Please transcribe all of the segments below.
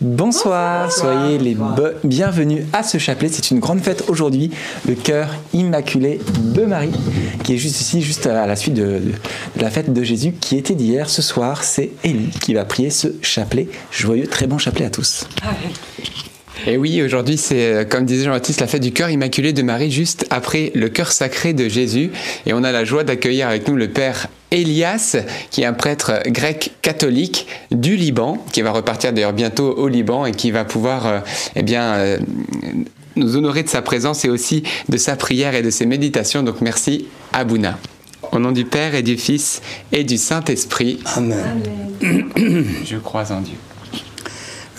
Bonsoir, soyez les bienvenus à ce chapelet. C'est une grande fête aujourd'hui, le cœur immaculé de Marie, qui est juste ici, juste à la suite de, la fête de Jésus qui était d'hier. Ce soir, c'est Élie qui va prier ce chapelet. Joyeux, très bon chapelet à tous. Et oui, aujourd'hui, c'est, euh, comme disait Jean-Baptiste, la fête du cœur immaculé de Marie, juste après le cœur sacré de Jésus. Et on a la joie d'accueillir avec nous le Père Elias, qui est un prêtre grec catholique du Liban, qui va repartir d'ailleurs bientôt au Liban et qui va pouvoir, euh, eh bien, euh, nous honorer de sa présence et aussi de sa prière et de ses méditations. Donc merci, Abouna. Au nom du Père et du Fils et du Saint-Esprit. Amen. Je crois en Dieu.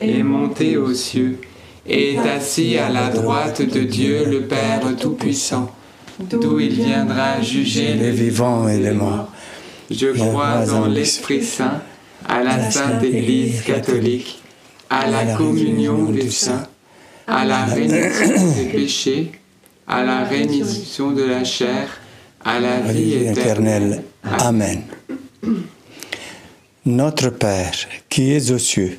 est monté aux cieux, et est assis à la droite de Dieu le Père Tout-Puissant, d'où il viendra juger les vivants et les morts. Je crois dans l'Esprit Saint, à la Sainte Église catholique, à la communion des saints, à la rémission des péchés, à la rémission de la chair, à la vie éternelle. Amen. Notre Père, qui es aux cieux,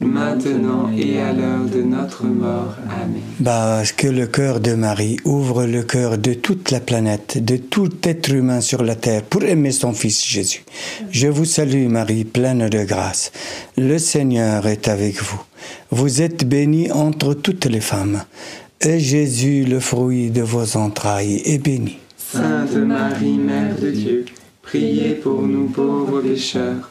maintenant et à l'heure de notre mort. Amen. Bah, que le cœur de Marie ouvre le cœur de toute la planète, de tout être humain sur la terre, pour aimer son Fils Jésus. Je vous salue Marie, pleine de grâce. Le Seigneur est avec vous. Vous êtes bénie entre toutes les femmes. Et Jésus, le fruit de vos entrailles, est béni. Sainte Marie, Mère de Dieu, priez pour nous pauvres pécheurs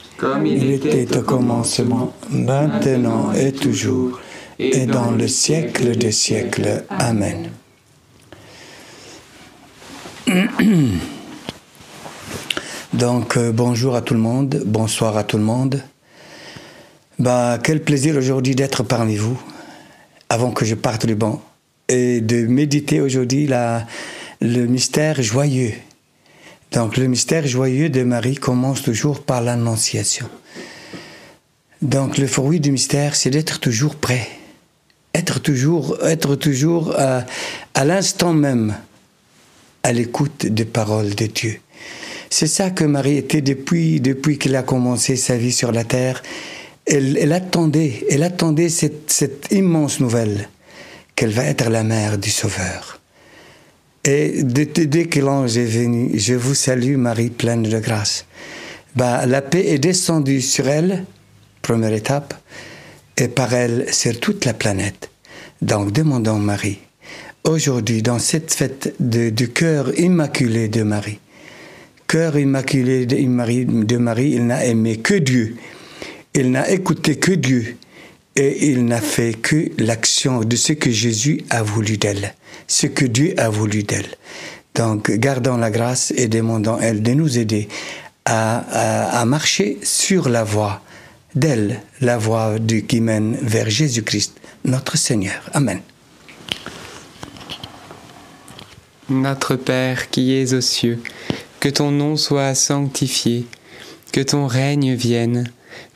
comme il, était au commencement, maintenant et toujours, et dans le siècle des siècles. Amen. Donc euh, bonjour à tout le monde, bonsoir à tout le monde. Bah, quel plaisir aujourd'hui d'être parmi vous, avant que je parte du banc, et de méditer aujourd'hui le mystère joyeux donc le mystère joyeux de Marie commence toujours par l'annonciation. Donc le fruit du mystère, c'est d'être toujours prêt, être toujours, être toujours à, l'instant même à l'écoute des paroles de Dieu. C'est ça que Marie était depuis, depuis qu'elle a commencé sa vie sur la terre. Elle, attendait, elle attendait cette, cette immense nouvelle qu'elle va être la mère du Sauveur. Et dès que l'ange est venu, je vous salue Marie pleine de grâce. Bah, la paix est descendue sur elle, première étape, et par elle sur toute la planète. Donc demandons Marie, aujourd'hui dans cette fête du cœur immaculé de Marie, cœur immaculé de Marie, de Marie il n'a aimé que Dieu, il n'a écouté que Dieu, et il n'a fait que l'action de ce que Jésus a voulu d'elle ce que Dieu a voulu d'elle. Donc, gardons la grâce et demandons elle de nous aider à, marcher sur la voie d'elle la voie qui mène vers Jésus-Christ, notre Seigneur. Amen. Notre Père qui es aux cieux, que ton nom soit sanctifié, que ton règne vienne,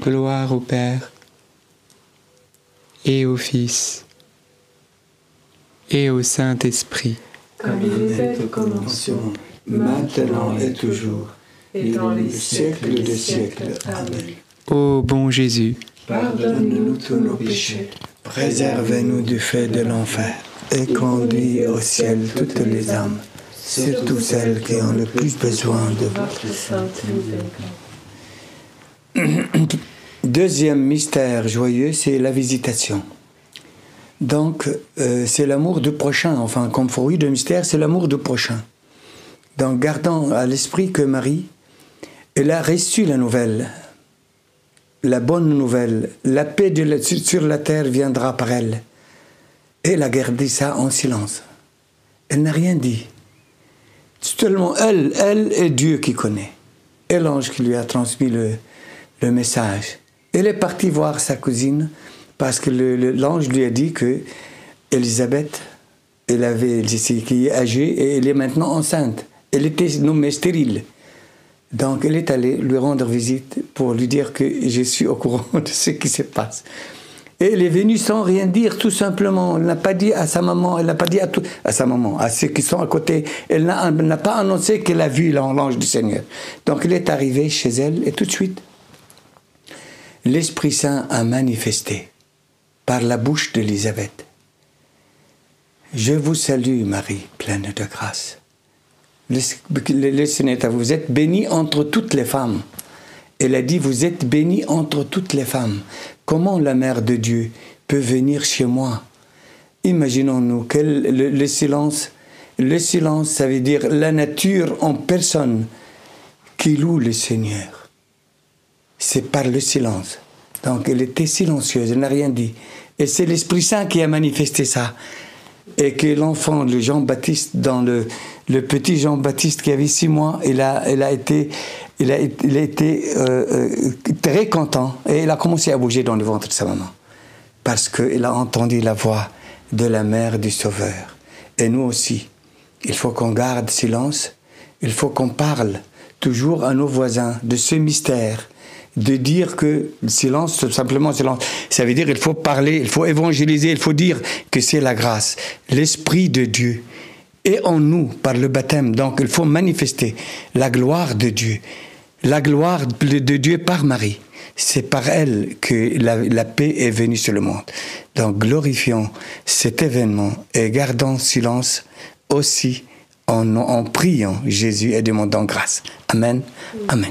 Gloire au Père et au Fils et au Saint-Esprit. comme il était au commencement, maintenant et toujours, et dans les siècles des siècles. Amen. Ô bon Jésus, Pardonne-nous tous nos péchés, Préservez-nous du feu de l'enfer et conduis au ciel toutes les âmes, surtout celles qui ont le plus besoin de votre sainte miséricorde. Deuxième mystère joyeux, c'est la visitation. Donc, euh, c'est l'amour du prochain. Enfin, comme fruit de mystère, c'est l'amour du prochain. Donc, gardant à l'esprit que Marie, elle a reçu la nouvelle, la bonne nouvelle, la paix sur la terre viendra par elle. Elle a gardé ça en silence. Elle n'a rien dit. C'est seulement elle, elle et Dieu qui connaît. Et l'ange qui lui a transmis le, le message. Elle est partie voir sa cousine parce que l'ange lui a dit que Elisabeth, elle avait, qui est âgée et elle est maintenant enceinte. Elle était nommée stérile. Donc elle est allée lui rendre visite pour lui dire que je suis au courant de ce qui se passe. Et elle est venue sans rien dire, tout simplement. Elle n'a pas dit à sa maman, elle n'a pas dit à, tout, à sa maman, à ceux qui sont à côté. Elle n'a pas annoncé qu'elle a vu l'ange du Seigneur. Donc elle est arrivée chez elle et tout de suite, l'Esprit Saint a manifesté par la bouche d'Élisabeth. Je vous salue Marie, pleine de grâce. Le, vous. Êtes bénie entre toutes les femmes. Elle a dit, vous êtes bénie entre toutes les femmes. Comment la mère de Dieu peut venir chez moi? Imaginons-nous que le, le silence, le silence, ça veut dire la nature en personne qui loue le Seigneur. C'est par le silence. Donc elle était silencieuse, elle n'a rien dit. Et c'est l'Esprit Saint qui a manifesté ça. Et que l'enfant, le Jean-Baptiste, dans le, le petit Jean-Baptiste qui avait six mois, il a, il a été, il a, il a été euh, euh, très content. Et il a commencé à bouger dans le ventre de sa maman. Parce qu'il a entendu la voix de la mère du Sauveur. Et nous aussi, il faut qu'on garde silence, il faut qu'on parle toujours à nos voisins de ce mystère, de dire que le silence, tout simplement silence, ça veut dire il faut parler, il faut évangéliser, il faut dire que c'est la grâce, l'Esprit de Dieu est en nous par le baptême, donc il faut manifester la gloire de Dieu, la gloire de Dieu par Marie. C'est par elle que la, la paix est venue sur le monde. Donc glorifions cet événement et gardons silence aussi en, en priant Jésus et demandant grâce. Amen. Amen.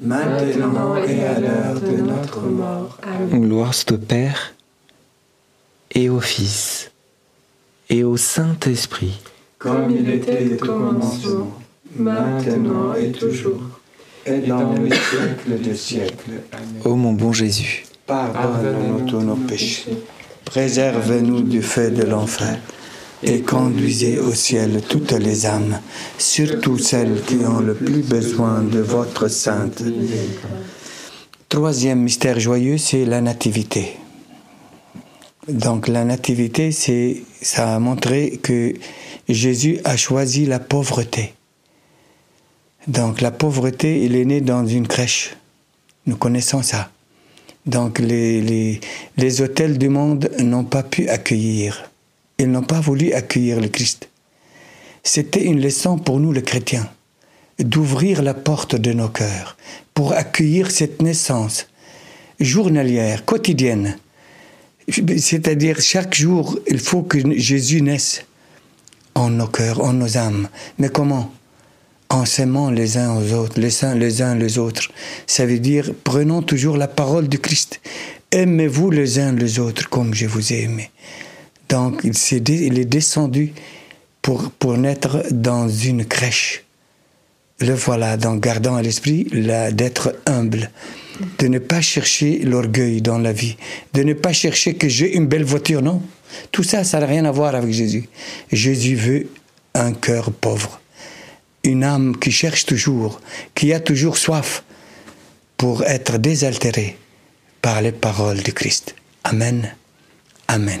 maintenant et à l'heure de notre mort. Amen. Gloire soit au Père et au Fils et au Saint-Esprit. Comme il était au commencement, maintenant et toujours, et dans les siècles des siècles. Amen. Ô mon bon Jésus, Pardonne-nous tous nos péchés, préserve-nous du feu de l'enfer, et conduisez au ciel toutes les âmes, surtout celles qui ont le plus besoin de votre sainte. Troisième mystère joyeux, c'est la nativité. Donc la nativité, c'est ça a montré que Jésus a choisi la pauvreté. Donc la pauvreté, il est né dans une crèche. Nous connaissons ça. Donc les, les, les hôtels du monde n'ont pas pu accueillir. Ils n'ont pas voulu accueillir le Christ. C'était une leçon pour nous les chrétiens d'ouvrir la porte de nos cœurs pour accueillir cette naissance journalière, quotidienne. C'est-à-dire chaque jour, il faut que Jésus naisse en nos cœurs, en nos âmes. Mais comment? En s'aimant les uns aux autres, les uns les uns les autres. Ça veut dire, prenons toujours la parole du Christ. Aimez-vous les uns les autres comme je vous ai aimé. Donc il, est, descendu pour, pour naître dans une crèche. Le voilà, donc gardant à l'esprit d'être humble, de ne pas chercher l'orgueil dans la vie, de ne pas chercher que j'ai une belle voiture, non. Tout ça, ça n'a rien à voir avec Jésus. Jésus veut un cœur pauvre, une âme qui cherche toujours, qui a toujours soif pour être désaltérée par les paroles du Christ. Amen. Amen.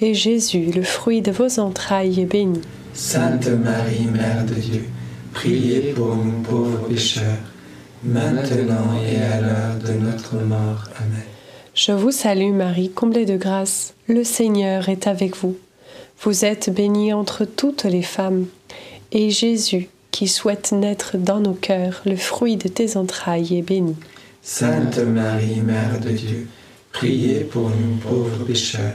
et Jésus, le fruit de vos entrailles, est béni. Sainte Marie, Mère de Dieu, priez pour nous pauvres pécheurs, maintenant et à l'heure de notre mort. Amen. Je vous salue Marie, comblée de grâce, le Seigneur est avec vous. Vous êtes bénie entre toutes les femmes, et Jésus, qui souhaite naître dans nos cœurs, le fruit de tes entrailles, est béni. Sainte Marie, Mère de Dieu, priez pour nous pauvres pécheurs,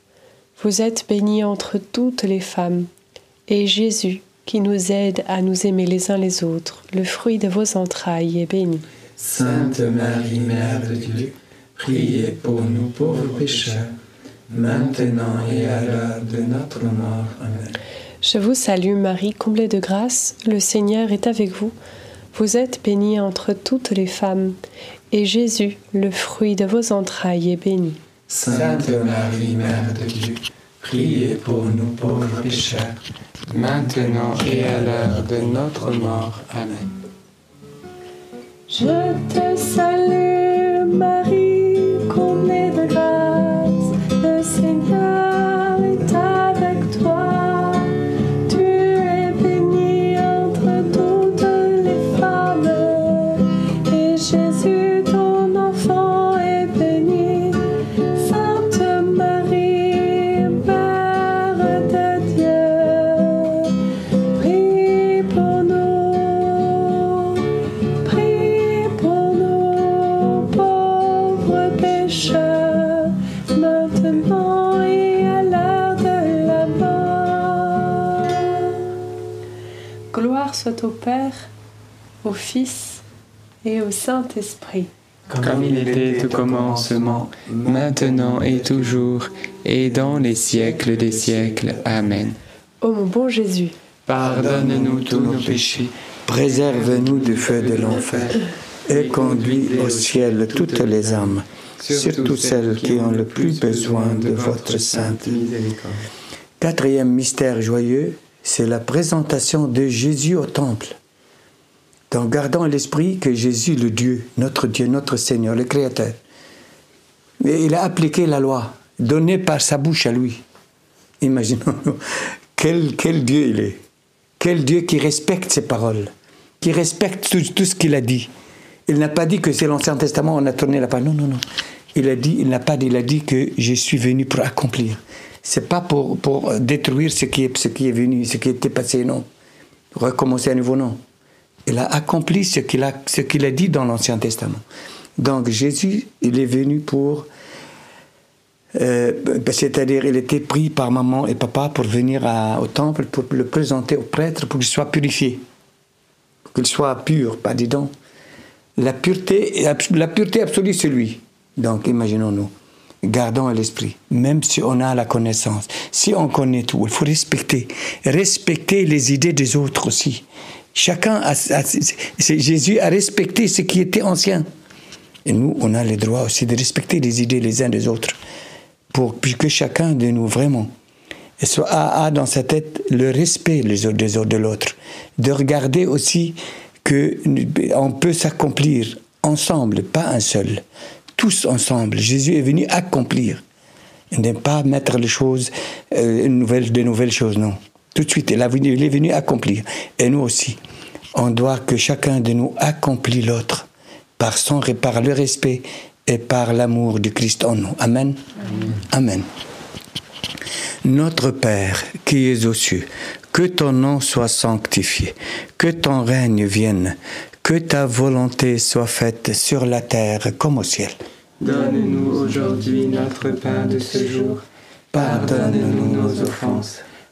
Vous êtes bénie entre toutes les femmes, et Jésus, qui nous aide à nous aimer les uns les autres, le fruit de vos entrailles, est béni. Sainte Marie, Mère de Dieu, priez pour nous pauvres pécheurs, maintenant et à l'heure de notre mort. Amen. Je vous salue Marie, comblée de grâce, le Seigneur est avec vous. Vous êtes bénie entre toutes les femmes, et Jésus, le fruit de vos entrailles, est béni. Sainte Marie, Mère de Dieu, priez pour nous pauvres pécheurs, maintenant et à l'heure de notre mort. Amen. Je te salue Marie, Fils et au Saint-Esprit. Comme il était au commencement, maintenant et toujours, et dans les siècles des siècles. Amen. Ô mon bon Jésus, Pardonne-nous tous nos péchés, Préserve-nous du feu de l'enfer et conduis au ciel toutes les âmes, surtout celles qui ont le plus besoin de votre sainte miséricorde. Quatrième mystère joyeux, c'est la présentation de Jésus au temple. Donc gardons à l'esprit que Jésus, le Dieu, notre Dieu, notre Seigneur, le Créateur, il a appliqué la loi donnée par sa bouche à lui. Imaginons-nous, quel, Dieu il est. Quel Dieu qui respecte ses paroles, qui respecte tout, tout ce qu'il a dit. Il n'a pas dit que c'est l'Ancien Testament, on a tourné la page. Non, non, non. Il a dit, il n'a pas dit, il a dit que je suis venu pour accomplir. C'est pas pour, pour détruire ce qui, est, ce qui est venu, ce qui était passé, non. Recommencer à nouveau, non. Il a accompli ce qu'il a, ce qu'il a dit dans l'Ancien Testament. Donc Jésus, il est venu pour euh, c'est-à-dire, il était pris par maman et papa pour venir au temple, pour le présenter au prêtre, pour qu'il soit purifié, pour qu'il soit pur, pas dis donc. La pureté, la pureté absolue, c'est lui. Donc, imaginons-nous, gardons à l'esprit, même si on a la connaissance, si on connaît tout, il faut respecter, respecter les idées des autres aussi. Chacun, a, Jésus a respecté ce qui était ancien. Et nous, on a le droit aussi de respecter les idées les uns des autres, pour que chacun de nous vraiment soit, a, a dans sa tête le respect les autres des autres de l'autre, de regarder aussi que on peut s'accomplir ensemble, pas un seul, tous ensemble. Jésus est venu accomplir, et ne pas mettre les choses, euh, de nouvelles choses, non. Tout de suite, il, est venu accomplir. Et nous aussi, on doit que chacun de nous accomplit l'autre par son par le respect et par l'amour du Christ en nous. Amen. Amen. Notre Père qui es aux cieux, que ton nom soit sanctifié, que ton règne vienne, que ta volonté soit faite sur la terre comme au ciel. Donne-nous aujourd'hui notre pain de ce jour. Pardonne-nous nos offenses,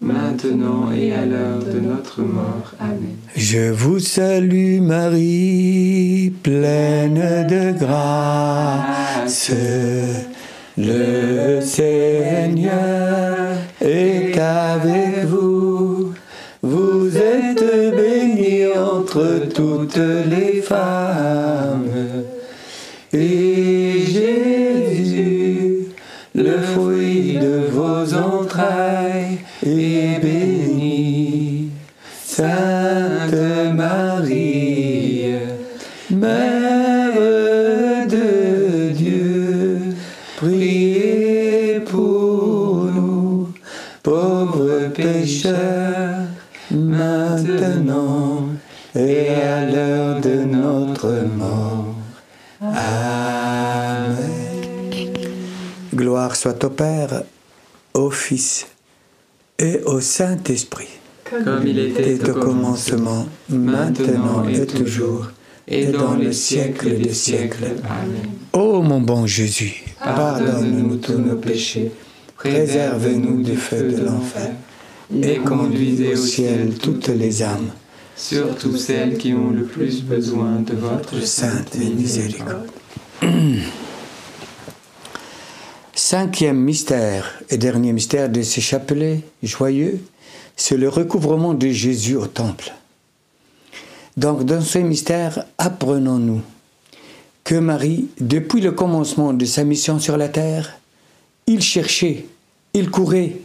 maintenant et à l'heure de notre mort. Amen. Je vous salue Marie, pleine de grâce. Le Seigneur est avec vous. Vous êtes bénie entre toutes les femmes. Pécheurs maintenant et à l'heure de notre mort. Amen. Gloire soit au Père, au Fils et au Saint-Esprit, comme il était au commencement, maintenant et toujours, et dans le siècle des siècles. Amen. Ô mon bon Jésus, pardonne-nous tous nos péchés, préserve-nous du feu de l'enfer et conduisez au ciel toutes les âmes, surtout celles qui ont le plus besoin de votre sainte miséricorde. Cinquième mystère et dernier mystère de ce chapelet joyeux, c'est le recouvrement de Jésus au temple. Donc dans ce mystère, apprenons-nous que Marie, depuis le commencement de sa mission sur la terre, il cherchait, il courait,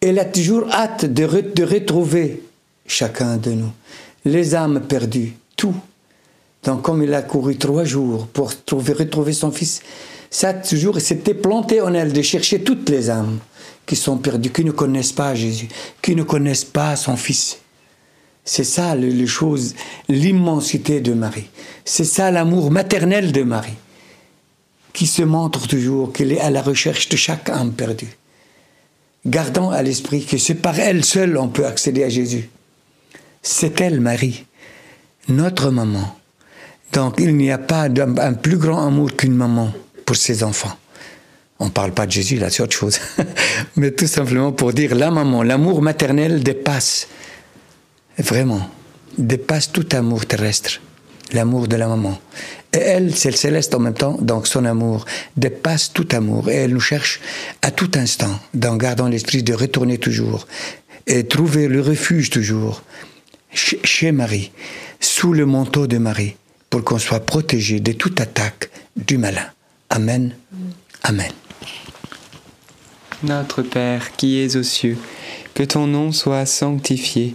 elle a toujours hâte de, re- de retrouver chacun de nous, les âmes perdues, tout. Donc comme il a couru trois jours pour trouver, retrouver son fils, ça toujours s'était planté en elle de chercher toutes les âmes qui sont perdues, qui ne connaissent pas Jésus, qui ne connaissent pas son fils. C'est ça le- les choses, l'immensité de Marie. C'est ça l'amour maternel de Marie, qui se montre toujours qu'elle est à la recherche de chaque âme perdue. Gardons à l'esprit que c'est par elle seule on peut accéder à Jésus. C'est elle, Marie, notre maman. Donc il n'y a pas un plus grand amour qu'une maman pour ses enfants. On ne parle pas de Jésus, là, c'est autre chose. Mais tout simplement pour dire la maman, l'amour maternel dépasse, vraiment, dépasse tout amour terrestre, l'amour de la maman. Et elle, c'est le céleste en même temps, donc son amour dépasse tout amour. Et elle nous cherche à tout instant, en gardant l'esprit de retourner toujours et trouver le refuge toujours chez Marie, sous le manteau de Marie, pour qu'on soit protégé de toute attaque du malin. Amen. Amen. Notre Père qui es aux cieux, que ton nom soit sanctifié,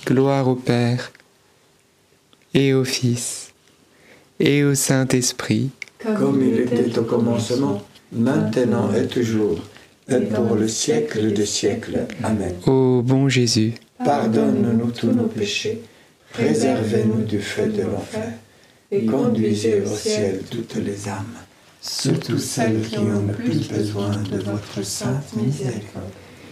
Gloire au Père, et au Fils, et au Saint-Esprit, comme il était au commencement, maintenant et toujours, et pour le siècle des siècles. Amen. Ô bon Jésus, pardonne-nous tous nos péchés, préservez-nous du feu de l'enfer, et conduisez au ciel toutes les âmes, surtout celles qui ont le plus besoin de votre sainte miséricorde.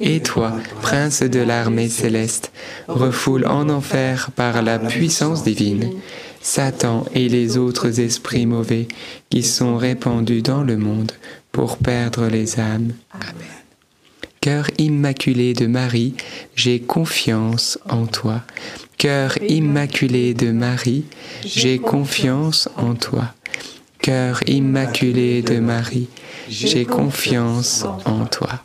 Et toi, prince de l'armée céleste, refoule en enfer par la puissance divine Satan et les autres esprits mauvais qui sont répandus dans le monde pour perdre les âmes. Amen. Cœur immaculé de Marie, j'ai confiance en toi. Cœur immaculé de Marie, j'ai confiance en toi. Cœur immaculé de Marie, j'ai confiance en toi.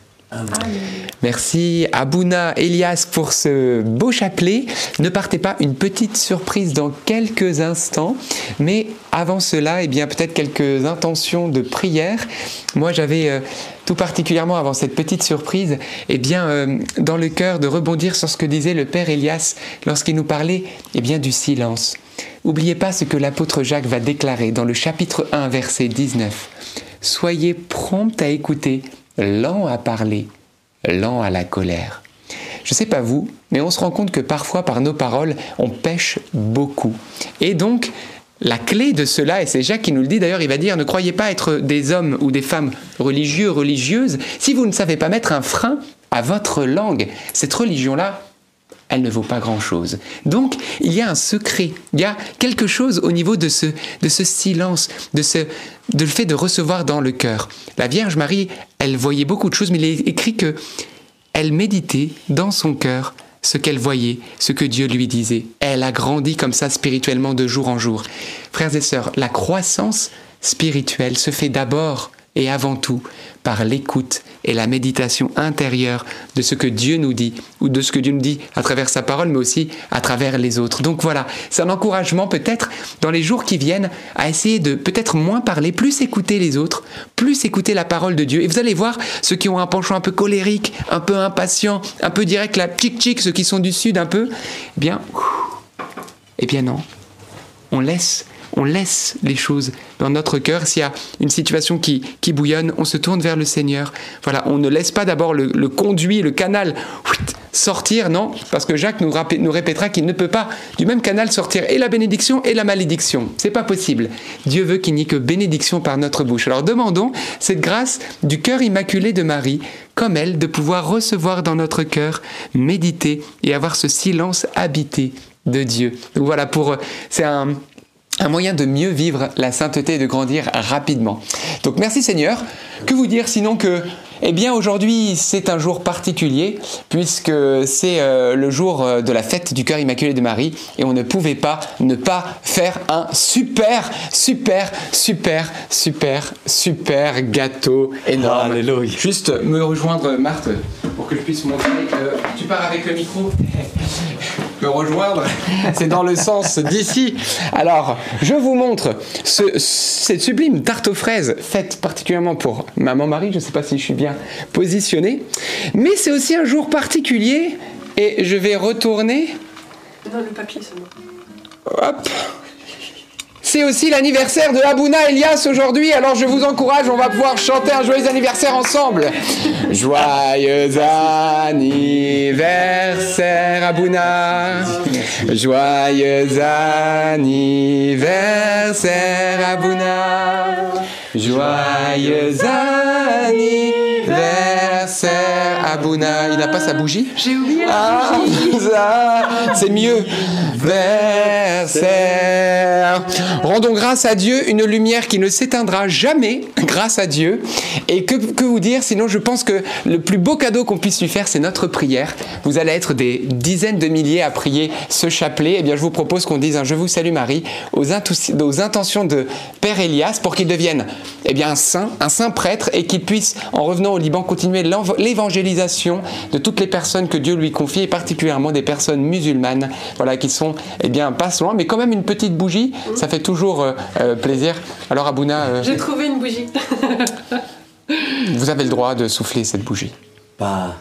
Merci Abouna Elias pour ce beau chapelet. Ne partez pas, une petite surprise dans quelques instants. Mais avant cela, eh bien peut-être quelques intentions de prière. Moi, j'avais euh, tout particulièrement avant cette petite surprise, eh bien euh, dans le cœur de rebondir sur ce que disait le Père Elias lorsqu'il nous parlait eh bien du silence. N'oubliez pas ce que l'apôtre Jacques va déclarer dans le chapitre 1, verset 19. Soyez prompt à écouter lent à parler, lent à la colère. Je ne sais pas vous, mais on se rend compte que parfois par nos paroles, on pêche beaucoup. Et donc, la clé de cela, et c'est Jacques qui nous le dit d'ailleurs, il va dire, ne croyez pas être des hommes ou des femmes religieux, religieuses, si vous ne savez pas mettre un frein à votre langue. Cette religion-là, elle ne vaut pas grand-chose. Donc, il y a un secret, il y a quelque chose au niveau de ce, de ce silence, de, ce, de le fait de recevoir dans le cœur. La Vierge Marie, elle voyait beaucoup de choses, mais il est écrit que elle méditait dans son cœur ce qu'elle voyait, ce que Dieu lui disait. Elle a grandi comme ça spirituellement de jour en jour. Frères et sœurs, la croissance spirituelle se fait d'abord et avant tout par l'écoute et la méditation intérieure de ce que Dieu nous dit, ou de ce que Dieu nous dit à travers sa parole, mais aussi à travers les autres. Donc voilà, c'est un encouragement peut-être dans les jours qui viennent à essayer de peut-être moins parler, plus écouter les autres, plus écouter la parole de Dieu. Et vous allez voir, ceux qui ont un penchant un peu colérique, un peu impatient, un peu direct, la tchic-tchic, ceux qui sont du sud un peu, eh bien, eh bien non, on laisse on laisse les choses dans notre cœur. S'il y a une situation qui, qui bouillonne, on se tourne vers le Seigneur. Voilà, on ne laisse pas d'abord le, conduit, le canal sortir, non, parce que Jacques nous, répétera qu'il ne peut pas du même canal sortir et la bénédiction et la malédiction. C'est pas possible. Dieu veut qu'il n'y ait que bénédiction par notre bouche. Alors demandons cette grâce du cœur immaculé de Marie, comme elle, de pouvoir recevoir dans notre cœur, méditer et avoir ce silence habité de Dieu. Donc voilà, pour c'est un un moyen de mieux vivre la sainteté et de grandir rapidement. Donc merci Seigneur. Que vous dire sinon que, eh bien aujourd'hui c'est un jour particulier puisque c'est euh, le jour euh, de la fête du cœur immaculé de Marie et on ne pouvait pas ne pas faire un super, super, super, super, super gâteau énorme. Alléluia. Juste me rejoindre Marthe pour que je puisse montrer. Euh, tu pars avec le micro me rejoindre, c'est dans le sens d'ici. Alors, je vous montre cette sublime tarte aux fraises faite particulièrement pour maman Marie. Je ne sais pas si je suis bien positionné, mais c'est aussi un jour particulier et je vais retourner. Non, le papier seulement. Hop. C'est aussi l'anniversaire de Abouna Elias aujourd'hui, alors je vous encourage, on va pouvoir chanter un joyeux anniversaire ensemble. Joyeux anniversaire Abouna, joyeux anniversaire Abouna, joyeux anniversaire Abouna. Il n'a pas sa bougie J'ai oublié la ah. C'est mieux. Versaire. Rendons grâce à Dieu, une lumière qui ne s'éteindra jamais, grâce à Dieu. Et que, que vous dire, sinon je pense que le plus beau cadeau qu'on puisse lui faire, c'est notre prière. Vous allez être des dizaines de milliers à prier ce chapelet. Eh bien, je vous propose qu'on dise un Je vous salue Marie aux, aux intentions de Père Elias pour qu'il devienne eh bien, un saint, un saint prêtre et qu'il puisse, en revenant au Liban, continuer l'évangélisation évangélisation de toutes les personnes que Dieu lui confie, et particulièrement des personnes musulmanes, voilà, qui sont, eh bien, pas loin, mais quand même une petite bougie, ça fait toujours euh, euh, plaisir. Alors, Abouna. J'ai trouvé une bougie. vous avez le droit de souffler cette bougie. Bah,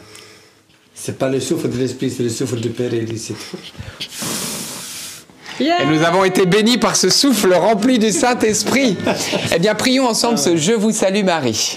c'est pas le souffle de l'esprit, c'est le souffle du Père et du et nous avons été bénis par ce souffle rempli du Saint-Esprit. eh bien, prions ensemble ce Je vous salue Marie.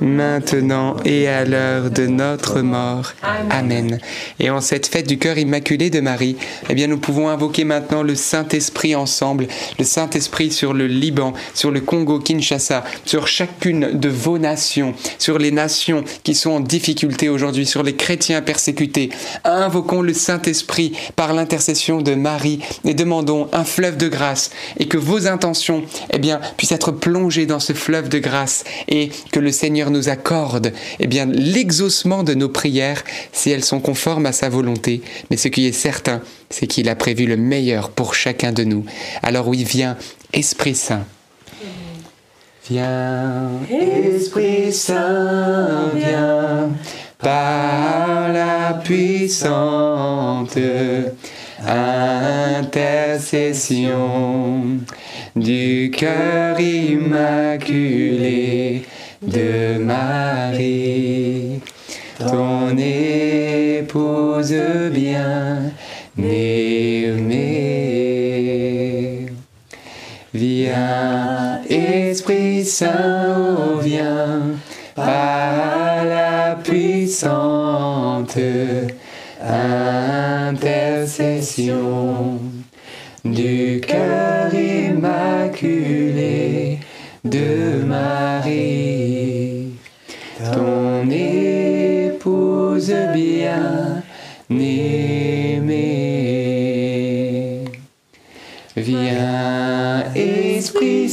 maintenant et à l'heure de notre mort. Amen. Et en cette fête du cœur immaculé de Marie, eh bien, nous pouvons invoquer maintenant le Saint-Esprit ensemble, le Saint-Esprit sur le Liban, sur le Congo-Kinshasa, sur chacune de vos nations, sur les nations qui sont en difficulté aujourd'hui, sur les chrétiens persécutés. Invoquons le Saint-Esprit par l'intercession de Marie et demandons un fleuve de grâce et que vos intentions, eh bien, puissent être plongées dans ce fleuve de grâce et que le Seigneur nous accorde eh bien, l'exaucement de nos prières si elles sont conformes à sa volonté. Mais ce qui est certain, c'est qu'il a prévu le meilleur pour chacun de nous. Alors oui, viens, Esprit Saint. Viens, Esprit Saint, viens, par la puissante intercession du cœur immaculé de Marie, ton épouse bien aimée. Viens, Esprit Saint, viens, par la puissante intercession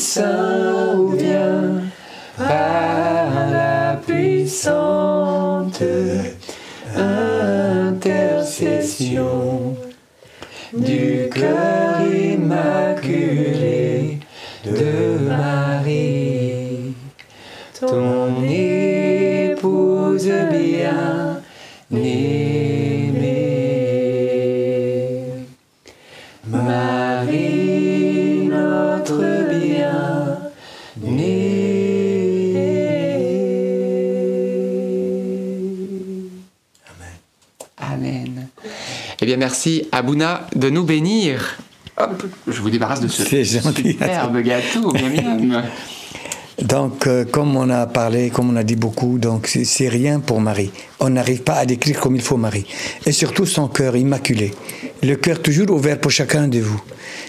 Viens par la puissante merci, Abouna, de nous bénir. Hop, je vous débarrasse de ce superbe gâteau, miam, Donc, euh, comme on a parlé, comme on a dit beaucoup, donc c'est rien pour Marie. On n'arrive pas à décrire comme il faut Marie. Et surtout son cœur immaculé. Le cœur toujours ouvert pour chacun de vous.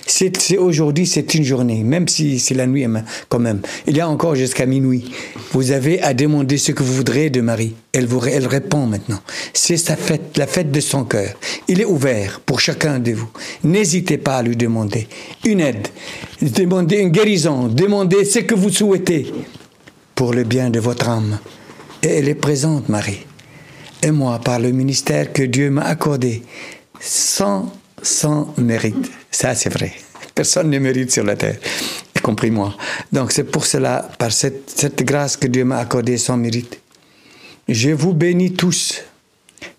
C'est aujourd'hui, c'est une journée, même si c'est la nuit quand même. Il y a encore jusqu'à minuit. Vous avez à demander ce que vous voudrez de Marie. Elle vous, elle répond maintenant. C'est sa fête, la fête de son cœur. Il est ouvert pour chacun de vous. N'hésitez pas à lui demander une aide, demandez une guérison, demandez ce que vous souhaitez pour le bien de votre âme. Et elle est présente, Marie. Et moi, par le ministère que Dieu m'a accordé, sans, sans mérite. Ça, c'est vrai. Personne ne mérite sur la terre, y compris moi. Donc, c'est pour cela, par cette, cette grâce que Dieu m'a accordée sans mérite, je vous bénis tous,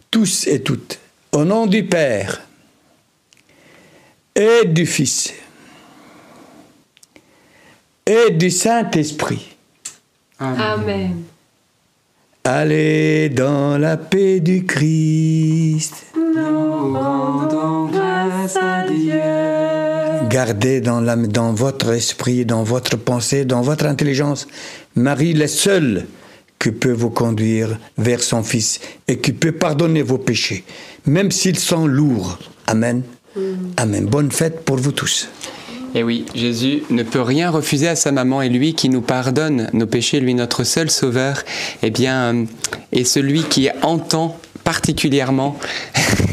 tous et toutes, au nom du Père et du Fils et du Saint-Esprit. Amen. Allez dans la paix du Christ. Nous rendons grâce à Dieu. Gardez dans, la, dans votre esprit, dans votre pensée, dans votre intelligence, Marie la seule qui peut vous conduire vers son Fils et qui peut pardonner vos péchés, même s'ils sont lourds. Amen. Amen. Bonne fête pour vous tous. Et oui, Jésus ne peut rien refuser à sa maman et lui qui nous pardonne nos péchés, lui notre seul sauveur, eh bien, est celui qui entend particulièrement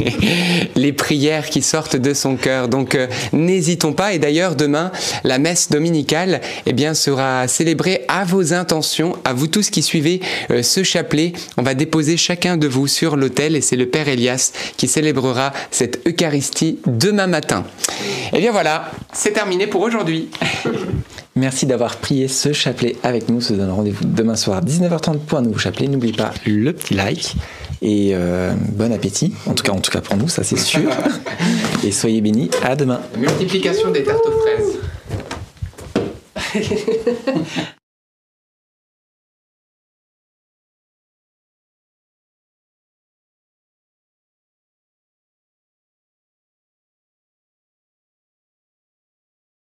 les prières qui sortent de son cœur. Donc euh, n'hésitons pas. Et d'ailleurs, demain, la messe dominicale eh bien, sera célébrée à vos intentions, à vous tous qui suivez euh, ce chapelet. On va déposer chacun de vous sur l'autel et c'est le Père Elias qui célébrera cette Eucharistie demain matin. Et eh bien voilà, c'est terminé pour aujourd'hui. Merci d'avoir prié ce chapelet avec nous. On se donne rendez-vous demain soir 19h30 pour un nouveau chapelet. N'oubliez pas le petit like et euh, bon appétit. En tout cas, en tout cas pour nous, ça c'est sûr. et soyez bénis. À demain. Multiplication des tartes aux fraises.